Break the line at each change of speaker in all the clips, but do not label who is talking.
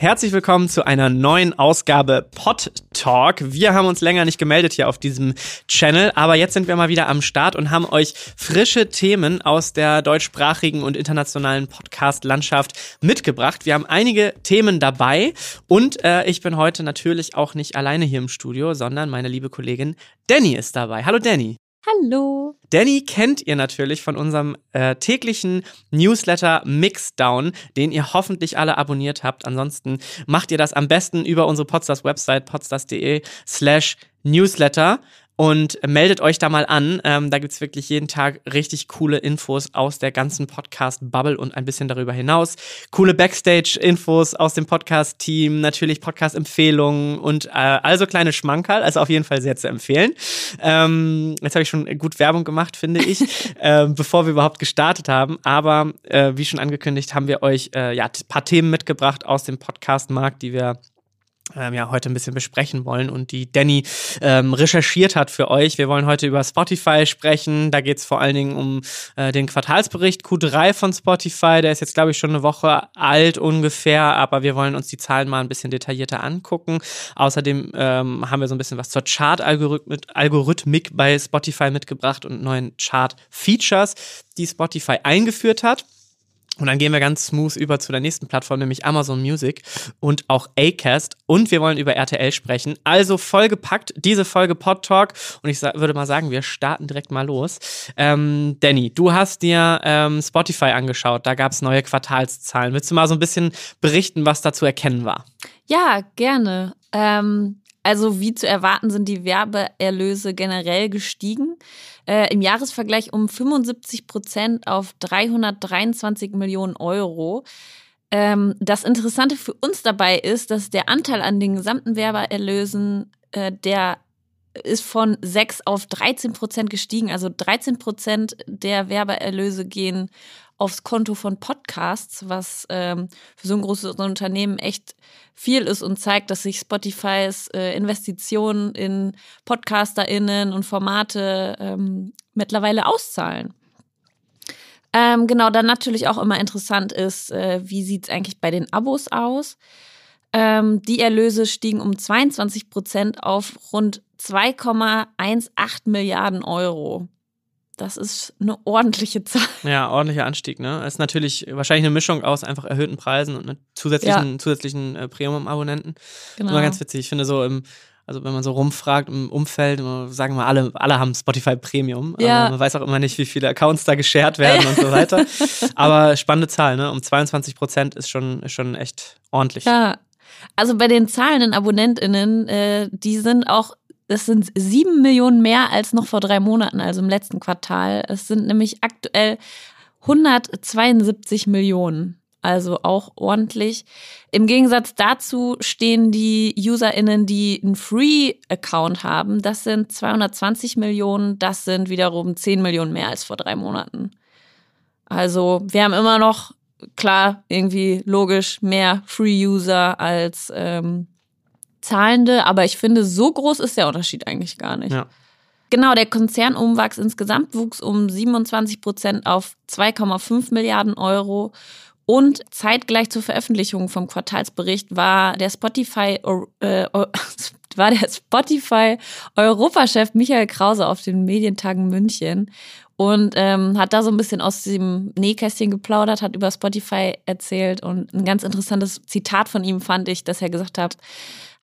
Herzlich willkommen zu einer neuen Ausgabe Pod Talk. Wir haben uns länger nicht gemeldet hier auf diesem Channel, aber jetzt sind wir mal wieder am Start und haben euch frische Themen aus der deutschsprachigen und internationalen Podcast-Landschaft mitgebracht. Wir haben einige Themen dabei und äh, ich bin heute natürlich auch nicht alleine hier im Studio, sondern meine liebe Kollegin Danny ist dabei. Hallo Danny.
Hallo.
Danny kennt ihr natürlich von unserem äh, täglichen Newsletter Mixdown, den ihr hoffentlich alle abonniert habt. Ansonsten macht ihr das am besten über unsere Podstars-Website podstars.de slash Newsletter und meldet euch da mal an. Ähm, da gibt's wirklich jeden Tag richtig coole Infos aus der ganzen Podcast-Bubble und ein bisschen darüber hinaus. Coole Backstage-Infos aus dem Podcast-Team, natürlich Podcast-Empfehlungen und äh, also kleine Schmankerl, also auf jeden Fall sehr zu empfehlen. Ähm, jetzt habe ich schon gut Werbung gemacht, finde ich, äh, bevor wir überhaupt gestartet haben. Aber äh, wie schon angekündigt, haben wir euch äh, ja paar Themen mitgebracht aus dem Podcast-Markt, die wir ähm, ja, heute ein bisschen besprechen wollen und die Danny ähm, recherchiert hat für euch. Wir wollen heute über Spotify sprechen. Da geht es vor allen Dingen um äh, den Quartalsbericht Q3 von Spotify. Der ist jetzt, glaube ich, schon eine Woche alt ungefähr, aber wir wollen uns die Zahlen mal ein bisschen detaillierter angucken. Außerdem ähm, haben wir so ein bisschen was zur Chart-Algorithmik bei Spotify mitgebracht und neuen Chart-Features, die Spotify eingeführt hat. Und dann gehen wir ganz smooth über zu der nächsten Plattform, nämlich Amazon Music und auch Acast. Und wir wollen über RTL sprechen. Also vollgepackt, diese Folge Pod Talk. Und ich würde mal sagen, wir starten direkt mal los. Ähm, Danny, du hast dir ähm, Spotify angeschaut. Da gab es neue Quartalszahlen. Willst du mal so ein bisschen berichten, was da zu erkennen war?
Ja, gerne. Ähm, also wie zu erwarten sind die Werbeerlöse generell gestiegen. Äh, Im Jahresvergleich um 75 Prozent auf 323 Millionen Euro. Ähm, das Interessante für uns dabei ist, dass der Anteil an den gesamten Werbeerlösen, äh, der ist von 6 auf 13 Prozent gestiegen. Also 13 Prozent der Werbeerlöse gehen aufs Konto von Podcasts, was ähm, für so ein großes Unternehmen echt viel ist und zeigt, dass sich Spotifys äh, Investitionen in PodcasterInnen und Formate ähm, mittlerweile auszahlen. Ähm, genau, dann natürlich auch immer interessant ist, äh, wie sieht es eigentlich bei den Abos aus? Ähm, die Erlöse stiegen um 22 Prozent auf rund 2,18 Milliarden Euro. Das ist eine ordentliche Zahl.
Ja, ordentlicher Anstieg, ne? Das ist natürlich wahrscheinlich eine Mischung aus einfach erhöhten Preisen und zusätzlichen, ja. zusätzlichen äh, Premium-Abonnenten. Genau. Immer ganz witzig. Ich finde so im, also wenn man so rumfragt im Umfeld, sagen wir alle, alle haben Spotify Premium. Ja. Man weiß auch immer nicht, wie viele Accounts da geshared werden und so weiter. Aber spannende Zahl, ne? Um 22 Prozent ist schon, ist schon echt ordentlich.
Ja. Also bei den zahlenden AbonnentInnen, äh, die sind auch das sind sieben Millionen mehr als noch vor drei Monaten, also im letzten Quartal. Es sind nämlich aktuell 172 Millionen. Also auch ordentlich. Im Gegensatz dazu stehen die UserInnen, die einen Free-Account haben. Das sind 220 Millionen. Das sind wiederum 10 Millionen mehr als vor drei Monaten. Also wir haben immer noch, klar, irgendwie logisch mehr Free-User als ähm, Zahlende, aber ich finde, so groß ist der Unterschied eigentlich gar nicht. Ja. Genau, der Konzernumwachs insgesamt wuchs um 27 Prozent auf 2,5 Milliarden Euro. Und zeitgleich zur Veröffentlichung vom Quartalsbericht war der Spotify, äh, war der Spotify Europachef Michael Krause auf den Medientagen München und ähm, hat da so ein bisschen aus dem Nähkästchen geplaudert, hat über Spotify erzählt und ein ganz interessantes Zitat von ihm fand ich, dass er gesagt hat,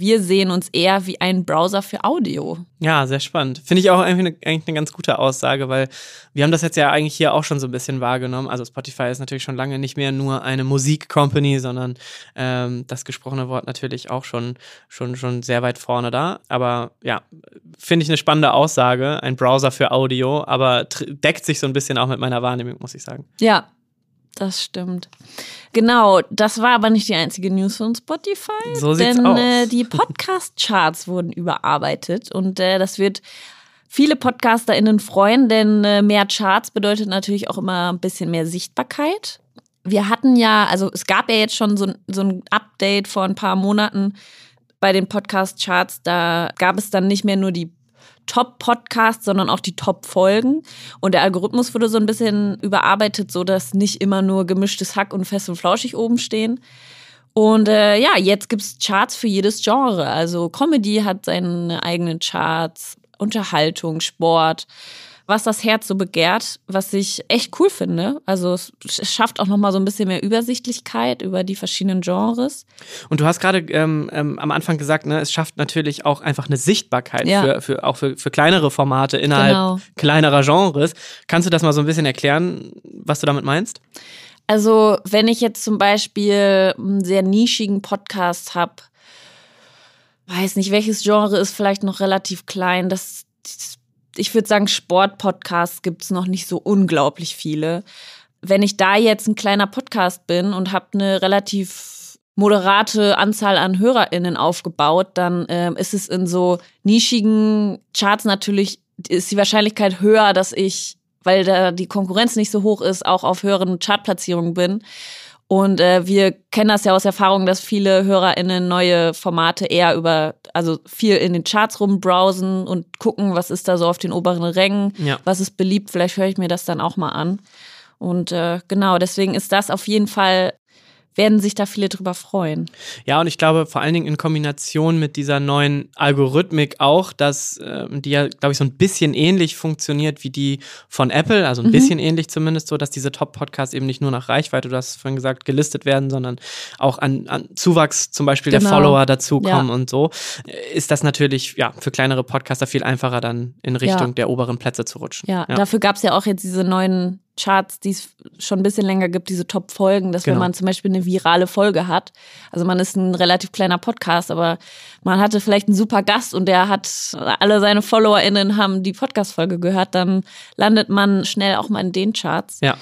wir sehen uns eher wie ein Browser für Audio.
Ja, sehr spannend. Finde ich auch eigentlich eine, eigentlich eine ganz gute Aussage, weil wir haben das jetzt ja eigentlich hier auch schon so ein bisschen wahrgenommen. Also Spotify ist natürlich schon lange nicht mehr nur eine Musik-Company, sondern ähm, das gesprochene Wort natürlich auch schon, schon, schon sehr weit vorne da. Aber ja, finde ich eine spannende Aussage, ein Browser für Audio, aber deckt sich so ein bisschen auch mit meiner Wahrnehmung, muss ich sagen.
Ja, das stimmt. Genau, das war aber nicht die einzige News von Spotify.
So sieht's
denn
aus.
Äh, die Podcast-Charts wurden überarbeitet und äh, das wird viele PodcasterInnen freuen, denn äh, mehr Charts bedeutet natürlich auch immer ein bisschen mehr Sichtbarkeit. Wir hatten ja, also es gab ja jetzt schon so, so ein Update vor ein paar Monaten bei den Podcast-Charts. Da gab es dann nicht mehr nur die Top-Podcasts, sondern auch die Top-Folgen. Und der Algorithmus wurde so ein bisschen überarbeitet, so dass nicht immer nur gemischtes Hack und fest und flauschig oben stehen. Und äh, ja, jetzt gibt es Charts für jedes Genre. Also Comedy hat seine eigenen Charts, Unterhaltung, Sport, was das Herz so begehrt, was ich echt cool finde. Also es schafft auch nochmal so ein bisschen mehr Übersichtlichkeit über die verschiedenen Genres.
Und du hast gerade ähm, ähm, am Anfang gesagt, ne, es schafft natürlich auch einfach eine Sichtbarkeit
Ja.
für, für, auch für, für kleinere Formate innerhalb
Genau.
kleinerer Genres. Kannst du das mal so ein bisschen erklären, was du damit meinst?
Also, wenn ich jetzt zum Beispiel einen sehr nischigen Podcast habe, weiß nicht, welches Genre ist vielleicht noch relativ klein. Das, ich würde sagen, Sportpodcasts gibt es noch nicht so unglaublich viele. Wenn ich da jetzt ein kleiner Podcast bin und habe eine relativ moderate Anzahl an HörerInnen aufgebaut, dann ähm, ist es in so nischigen Charts natürlich, ist die Wahrscheinlichkeit höher, dass ich, weil da die Konkurrenz nicht so hoch ist, auch auf höheren Chartplatzierungen bin. Und äh, wir kennen das ja aus Erfahrung, dass viele HörerInnen neue Formate eher über, also viel in den Charts rumbrowsen und gucken, was ist da so auf den oberen Rängen,
Ja.
was ist beliebt, vielleicht höre ich mir das dann auch mal an. Und äh, genau, deswegen ist das auf jeden Fall, werden sich da viele drüber freuen.
Ja, und ich glaube vor allen Dingen in Kombination mit dieser neuen Algorithmik auch, dass ähm, die ja, glaube ich, so ein bisschen ähnlich funktioniert wie die von Apple, also ein
Mhm.
bisschen ähnlich zumindest so, dass diese Top-Podcasts eben nicht nur nach Reichweite, du hast vorhin gesagt, gelistet werden, sondern auch an, an Zuwachs zum Beispiel der
Genau.
Follower dazukommen
Ja.
und so, äh, ist das natürlich ja für kleinere Podcaster viel einfacher dann in Richtung
Ja.
der oberen Plätze zu rutschen.
Ja, dafür gab es ja auch jetzt diese neuen Charts, die es schon ein bisschen länger gibt, diese Top-Folgen, dass
Genau.
wenn man zum Beispiel eine virale Folge hat, also man ist ein relativ kleiner Podcast, aber man hatte vielleicht einen super Gast und der hat, alle seine FollowerInnen haben die Podcast-Folge gehört, dann landet man schnell auch mal in den Charts.
Ja.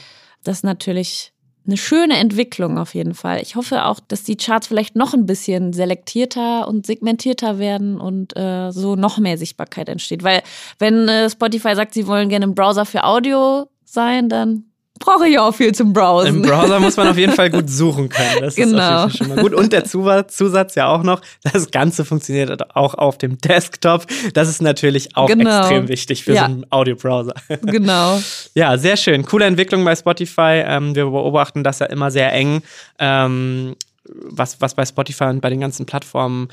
Das ist natürlich eine schöne Entwicklung auf jeden Fall. Ich hoffe auch, dass die Charts vielleicht noch ein bisschen selektierter und segmentierter werden und äh, so noch mehr Sichtbarkeit entsteht. Weil wenn äh, Spotify sagt, sie wollen gerne im Browser für Audio sein, dann brauche ich auch viel zum Browsen.
Im Browser muss man auf jeden Fall gut suchen können. Das ist
Genau.
auf jeden Fall schon mal gut. Und der Zusatz, Zusatz ja auch noch, das Ganze funktioniert auch auf dem Desktop. Das ist natürlich auch
Genau.
extrem wichtig für
Ja.
so einen Audiobrowser.
genau.
Ja, sehr schön. Coole Entwicklung bei Spotify. Ähm, wir beobachten das ja immer sehr eng, ähm, was, was bei Spotify und bei den ganzen Plattformen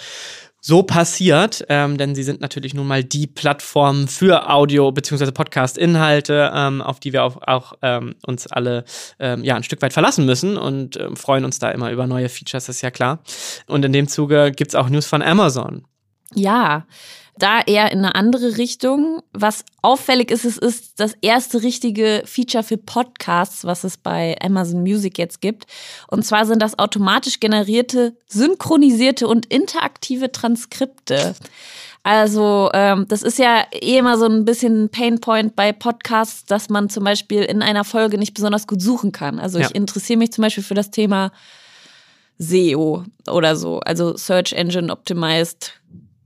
so passiert, ähm, denn sie sind natürlich nun mal die Plattform für Audio- bzw. Podcast-Inhalte, ähm, auf die wir auch, auch ähm, uns alle ähm, ja, ein Stück weit verlassen müssen und ähm, freuen uns da immer über neue Features, ist ja klar. Und in dem Zuge gibt es auch News von Amazon.
Ja, da eher in eine andere Richtung. Was auffällig ist, es ist das erste richtige Feature für Podcasts, was es bei Amazon Music jetzt gibt. Und zwar sind das automatisch generierte, synchronisierte und interaktive Transkripte. Also ähm, das ist ja eh immer so ein bisschen ein Painpoint bei Podcasts, dass man zum Beispiel in einer Folge nicht besonders gut suchen kann. Also
Ja.
ich interessiere mich zum Beispiel für das Thema SEO oder so, also Search Engine Optimized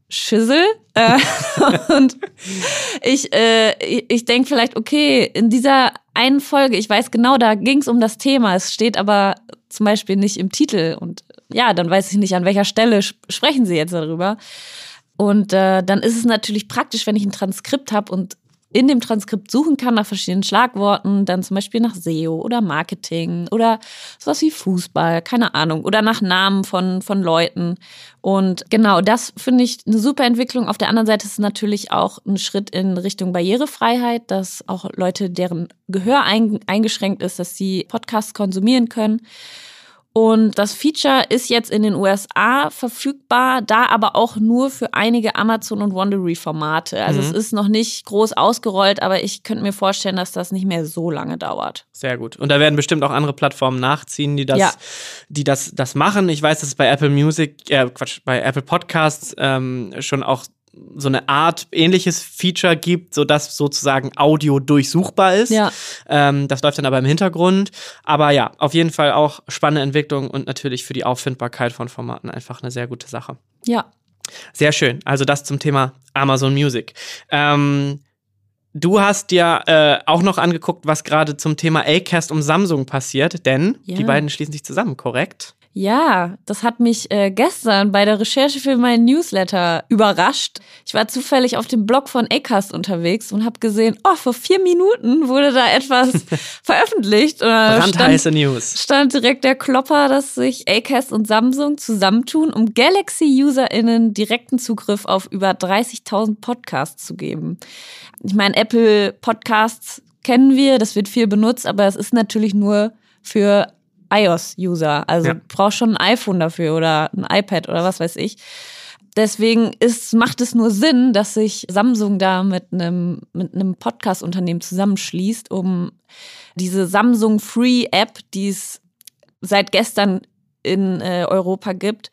Schissel. Äh, und ich, äh, ich, denke vielleicht, okay, in dieser einen Folge, ich weiß genau, da ging es um das Thema, es steht aber zum Beispiel nicht im Titel. Und ja, dann weiß ich nicht, an welcher Stelle sp- sprechen sie jetzt darüber. Und äh, dann ist es natürlich praktisch, wenn ich ein Transkript habe und in dem Transkript suchen kann nach verschiedenen Schlagworten, dann zum Beispiel nach SEO oder Marketing oder sowas wie Fußball, keine Ahnung, oder nach Namen von, von Leuten. Und genau, das finde ich eine super Entwicklung. Auf der anderen Seite ist es natürlich auch ein Schritt in Richtung Barrierefreiheit, dass auch Leute, deren Gehör ein, eingeschränkt ist, dass sie Podcasts konsumieren können. Und das Feature ist jetzt in den USA verfügbar, da aber auch nur für einige Amazon- und Wondery-Formate. Also
Mhm.
es ist noch nicht groß ausgerollt, aber ich könnte mir vorstellen, dass das nicht mehr so lange dauert.
Sehr gut. Und da werden bestimmt auch andere Plattformen nachziehen, die das,
Ja.
die das, das machen. Ich weiß, dass es bei Apple Music, äh, Quatsch, bei Apple Podcasts ähm, schon auch so eine Art ähnliches Feature gibt, sodass sozusagen Audio durchsuchbar ist.
Ja.
Ähm, das läuft dann aber im Hintergrund. Aber ja, auf jeden Fall auch spannende Entwicklung und natürlich für die Auffindbarkeit von Formaten einfach eine sehr gute Sache.
Ja.
Sehr schön. Also das zum Thema Amazon Music. Ähm, du hast dir äh, auch noch angeguckt, was gerade zum Thema Acast um Samsung passiert, denn
Ja.
die beiden schließen sich zusammen, korrekt?
Ja, das hat mich äh, gestern bei der Recherche für meinen Newsletter überrascht. Ich war zufällig auf dem Blog von Acast unterwegs und habe gesehen, oh, vor vier Minuten wurde da etwas veröffentlicht.
Brandheiße
stand,
News.
Stand direkt der Klopper, dass sich Acast und Samsung zusammentun, um Galaxy-UserInnen direkten Zugriff auf über 30.000 Podcasts zu geben. Ich meine, Apple Podcasts kennen wir, das wird viel benutzt, aber es ist natürlich nur für iOS-User. Also ja. brauchst schon ein iPhone dafür oder ein iPad oder was weiß ich. Deswegen ist, macht es nur Sinn, dass sich Samsung da mit einem, mit einem Podcast-Unternehmen zusammenschließt, um diese Samsung Free App, die es seit gestern in äh, Europa gibt.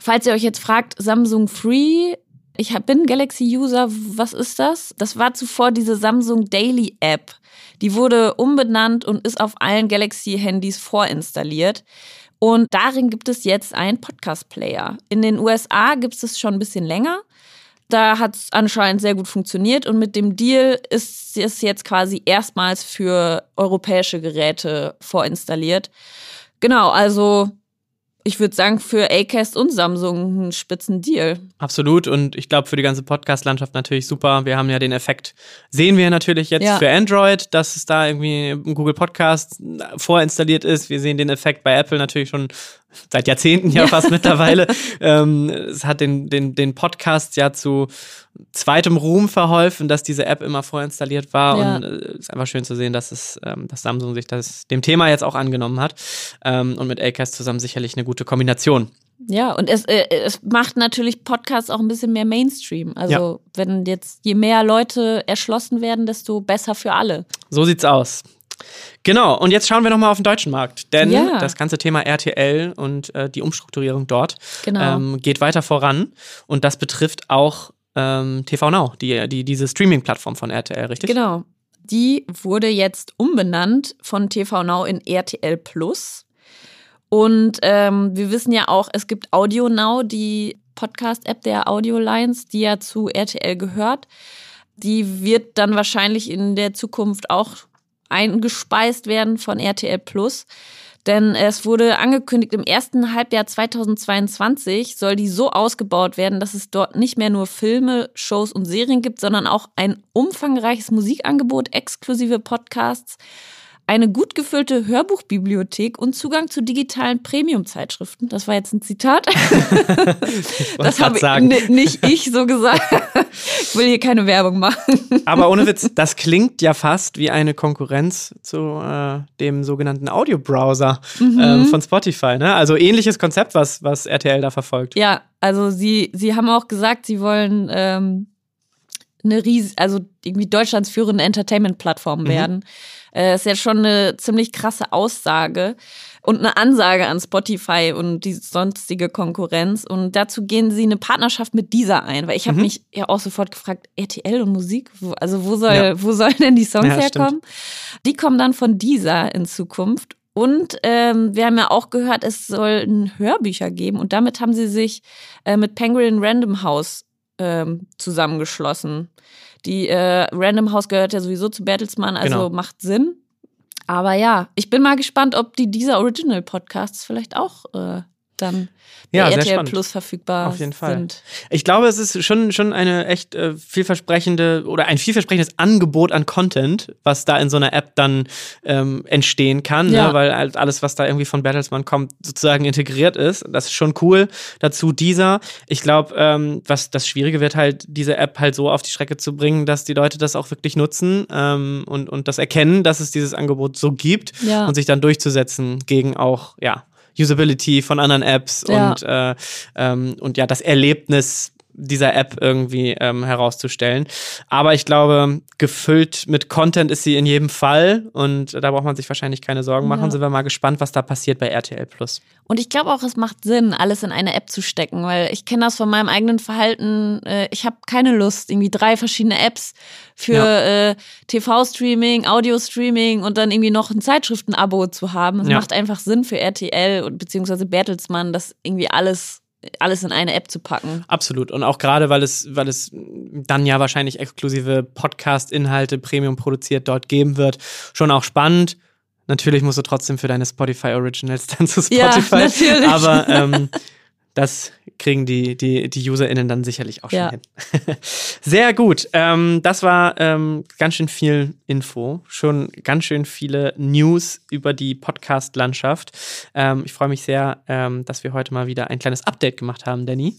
Falls ihr euch jetzt fragt, Samsung Free, ich bin Galaxy-User, was ist das? Das war zuvor diese Samsung Daily App. Die wurde umbenannt und ist auf allen Galaxy-Handys vorinstalliert. Und darin gibt es jetzt einen Podcast-Player. In den USA gibt es schon ein bisschen länger. Da hat es anscheinend sehr gut funktioniert und mit dem Deal ist es jetzt quasi erstmals für europäische Geräte vorinstalliert. Genau, also ich würde sagen, für Acast und Samsung ein spitzen Deal.
Absolut. Und ich glaube, für die ganze Podcast-Landschaft natürlich super. Wir haben ja den Effekt, sehen wir natürlich jetzt ja. für Android, dass es da irgendwie ein Google Podcast vorinstalliert ist. Wir sehen den Effekt bei Apple natürlich schon seit Jahrzehnten ja fast mittlerweile. Ähm, es hat den, den, den Podcast ja zu zweitem Ruhm verholfen, dass diese App immer vorinstalliert war. Ja. Und es äh, ist einfach schön zu sehen, dass es, ähm, dass Samsung sich das dem Thema jetzt auch angenommen hat. Ähm, und mit Acast zusammen sicherlich eine gute Kombination.
Ja, und es, äh, es macht natürlich Podcasts auch ein bisschen mehr Mainstream. Also ja. wenn jetzt je mehr Leute erschlossen werden, desto besser für alle.
So sieht's aus. Genau, und jetzt schauen wir nochmal auf den deutschen Markt. Denn ja. das ganze Thema RTL und äh, die Umstrukturierung dort genau. ähm, geht weiter voran. Und das betrifft auch ähm, TV Now, die, die, diese Streaming-Plattform von RTL, richtig?
Genau. Die wurde jetzt umbenannt von TV Now in RTL Plus. Und ähm, wir wissen ja auch, es gibt Audio Now, die Podcast-App der Audio Lines, die ja zu RTL gehört. Die wird dann wahrscheinlich in der Zukunft auch eingespeist werden von RTL Plus. Denn es wurde angekündigt, im ersten Halbjahr 2022 soll die so ausgebaut werden, dass es dort nicht mehr nur Filme, Shows und Serien gibt, sondern auch ein umfangreiches Musikangebot, exklusive Podcasts, eine gut gefüllte Hörbuchbibliothek und Zugang zu digitalen Premium-Zeitschriften. Das war jetzt ein Zitat. das habe ich nicht ich so gesagt. ich will hier keine Werbung machen.
Aber ohne Witz, das klingt ja fast wie eine Konkurrenz zu äh, dem sogenannten Audio-Browser mhm. ähm, von Spotify. Ne? Also ähnliches Konzept, was, was RTL da verfolgt.
Ja, also sie, sie haben auch gesagt, sie wollen ähm, eine riesige, also irgendwie Deutschlands führende Entertainment-Plattform mhm. werden. Äh, ist ja schon eine ziemlich krasse Aussage und eine Ansage an Spotify und die sonstige Konkurrenz. Und dazu gehen sie eine Partnerschaft mit dieser ein, weil ich habe mhm. mich ja auch sofort gefragt, RTL und Musik, wo, also wo soll, ja. wo sollen denn die Songs ja, herkommen? Stimmt. Die kommen dann von dieser in Zukunft. Und ähm, wir haben ja auch gehört, es soll Hörbücher geben. Und damit haben sie sich äh, mit Penguin Random House ähm, zusammengeschlossen. Die äh, Random House gehört ja sowieso zu Bertelsmann, also genau. macht Sinn. Aber ja, ich bin mal gespannt, ob die dieser Original Podcasts vielleicht auch äh, dann ja, RTL Plus verfügbar
Auf jeden Fall.
sind.
Ich glaube, es ist schon, schon eine echt äh, vielversprechende oder ein vielversprechendes Angebot an Content, was da in so einer App dann ähm, entstehen kann, ne? ja. ne? weil halt alles, was da irgendwie von Battlesman kommt, sozusagen integriert ist. Das ist schon cool. Dazu dieser. Ich glaube, ähm, was das Schwierige wird halt, diese App halt so auf die Strecke zu bringen, dass die Leute das auch wirklich nutzen ähm, und, und das erkennen, dass es dieses Angebot so gibt ja. und sich dann durchzusetzen gegen auch, ja, Usability von anderen Apps ja. und, äh, ähm, und ja, das Erlebnis dieser App irgendwie ähm, herauszustellen. Aber ich glaube, gefüllt mit Content ist sie in jedem Fall und da braucht man sich wahrscheinlich keine Sorgen machen. Ja. Sind wir mal gespannt, was da passiert bei RTL Plus.
Und ich glaube auch, es macht Sinn, alles in eine App zu stecken, weil ich kenne das von meinem eigenen Verhalten. Äh, ich habe keine Lust, irgendwie drei verschiedene Apps für ja. äh, TV-Streaming, Audio-Streaming und dann irgendwie noch ein Zeitschriften-Abo zu haben. Es ja. macht einfach Sinn für RTL und beziehungsweise Bertelsmann, das irgendwie alles alles in eine App zu packen.
Absolut. Und auch gerade, weil es, weil es dann ja wahrscheinlich exklusive Podcast-Inhalte Premium produziert dort geben wird, schon auch spannend. Natürlich musst du trotzdem für deine Spotify Originals dann zu
Ja,
Spotify.
natürlich.
Aber ähm, das kriegen die, die, die UserInnen dann sicherlich auch schon
Ja.
hin. Sehr gut. Ähm, das war ähm, ganz schön viel Info. Schon ganz schön viele News über die Podcast-Landschaft. Ähm, ich freue mich sehr, ähm, dass wir heute mal wieder ein kleines Update gemacht haben, Danny.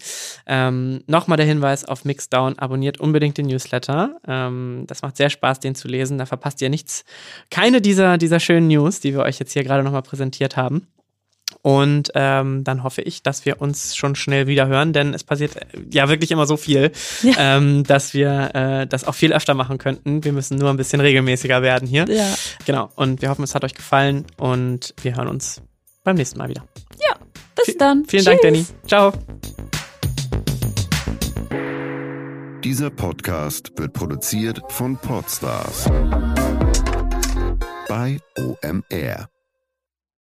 Ähm, Nochmal der Hinweis auf Mixdown. Abonniert unbedingt den Newsletter. Ähm, das macht sehr Spaß, den zu lesen. Da verpasst ihr nichts. Keine dieser, dieser schönen News, die wir euch jetzt hier gerade nochmal präsentiert haben. Und ähm, dann hoffe ich, dass wir uns schon schnell wieder hören, denn es passiert äh, ja wirklich immer so viel,
Ja.
ähm, dass wir äh, das auch viel öfter machen könnten. Wir müssen nur ein bisschen regelmäßiger werden hier.
Ja.
Genau. Und wir hoffen, es hat euch gefallen und wir hören uns beim nächsten Mal wieder.
Bis dann.
Vielen Dank, Danny.
Tschüss.
Ciao.
Dieser Podcast wird produziert von Podstars bei OMR.